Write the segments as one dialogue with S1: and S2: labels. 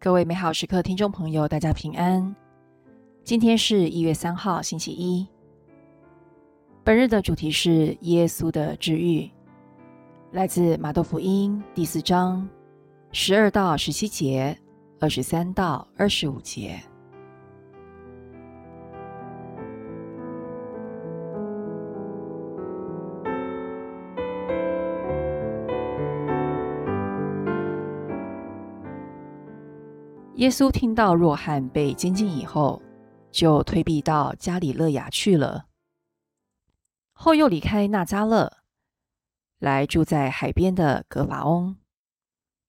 S1: 各位美好时刻听众朋友，大家平安。今天是一月三号，星期一。本日的主题是耶稣的治愈，来自马窦福音第四章十二到十七节，二十三到二十五节。耶稣听到若翰被监禁以后，就退避到加里勒雅去了。后又离开纳扎勒，来住在海边的格法翁，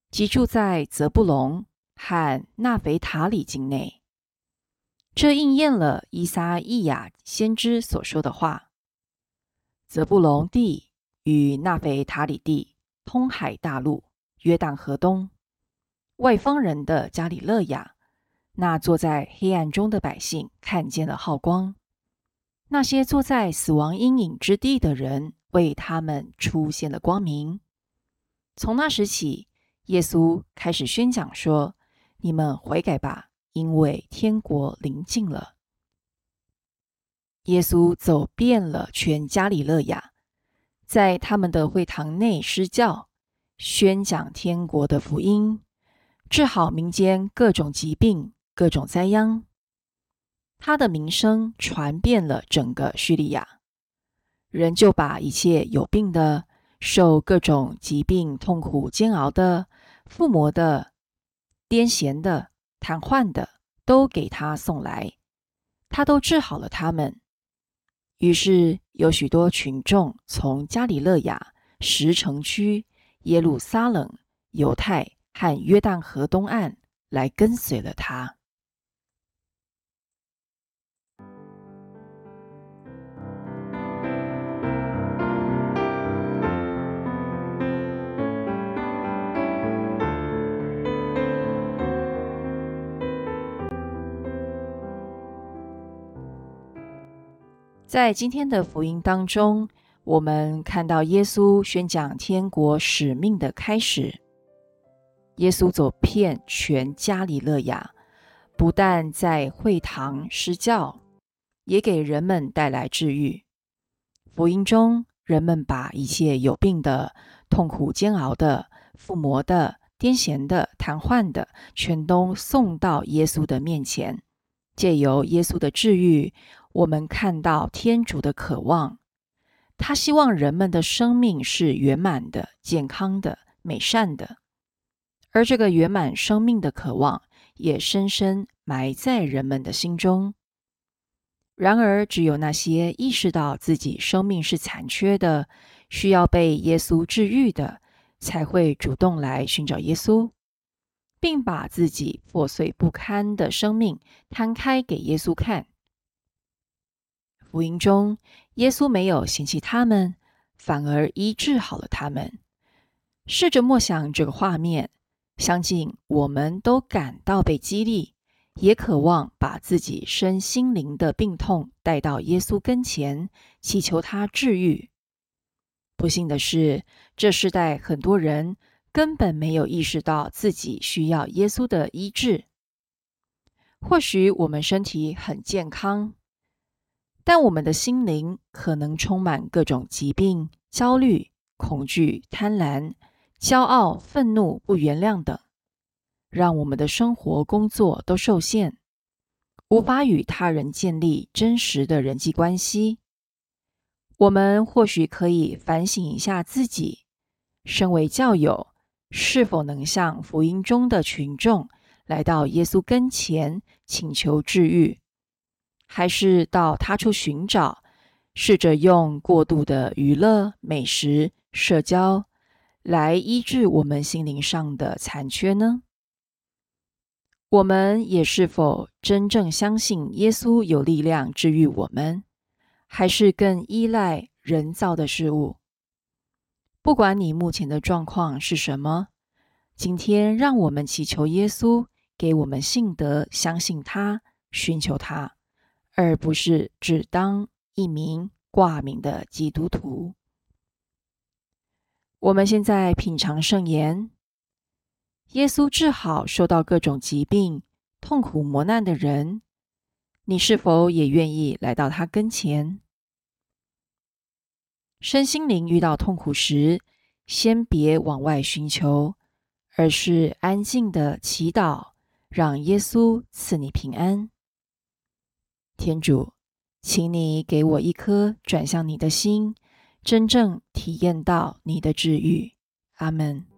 S1: 即住在泽布隆和纳腓塔里境内。这应验了伊撒伊亚先知所说的话：“泽布隆地与纳腓塔里地通海大陆，约旦河东。”外方人的加里勒亚，那坐在黑暗中的百姓看见了浩光；那些坐在死亡阴影之地的人，为他们出现了光明。从那时起，耶稣开始宣讲说：“你们悔改吧，因为天国临近了。”耶稣走遍了全加里勒亚，在他们的会堂内施教，宣讲天国的福音。治好民间各种疾病、各种灾殃，他的名声传遍了整个叙利亚，人就把一切有病的、受各种疾病痛苦煎熬的、附魔的、癫痫的、瘫痪的，都给他送来，他都治好了他们。于是有许多群众从加里勒亚、石城区、耶路撒冷、犹太。和约旦河东岸来跟随了他。在今天的福音当中，我们看到耶稣宣讲天国使命的开始。耶稣走遍全加里勒亚，不但在会堂施教，也给人们带来治愈。福音中，人们把一切有病的、痛苦煎熬的、附魔的、癫痫的、瘫痪的，全都送到耶稣的面前。借由耶稣的治愈，我们看到天主的渴望。他希望人们的生命是圆满的、健康的、美善的。而这个圆满生命的渴望，也深深埋在人们的心中。然而，只有那些意识到自己生命是残缺的，需要被耶稣治愈的，才会主动来寻找耶稣，并把自己破碎不堪的生命摊开给耶稣看。福音中，耶稣没有嫌弃他们，反而医治好了他们。试着默想这个画面。相信我们都感到被激励，也渴望把自己身心灵的病痛带到耶稣跟前，祈求他治愈。不幸的是，这世代很多人根本没有意识到自己需要耶稣的医治。或许我们身体很健康，但我们的心灵可能充满各种疾病、焦虑、恐惧、贪婪。骄傲、愤怒、不原谅等，让我们的生活、工作都受限，无法与他人建立真实的人际关系。我们或许可以反省一下自己：身为教友，是否能向福音中的群众来到耶稣跟前请求治愈，还是到他处寻找，试着用过度的娱乐、美食、社交？来医治我们心灵上的残缺呢？我们也是否真正相信耶稣有力量治愈我们，还是更依赖人造的事物？不管你目前的状况是什么，今天让我们祈求耶稣给我们信德，相信他，寻求他，而不是只当一名挂名的基督徒。我们现在品尝圣言。耶稣治好受到各种疾病、痛苦磨难的人，你是否也愿意来到他跟前？身心灵遇到痛苦时，先别往外寻求，而是安静的祈祷，让耶稣赐你平安。天主，请你给我一颗转向你的心，真正体验到你的治愈。阿门。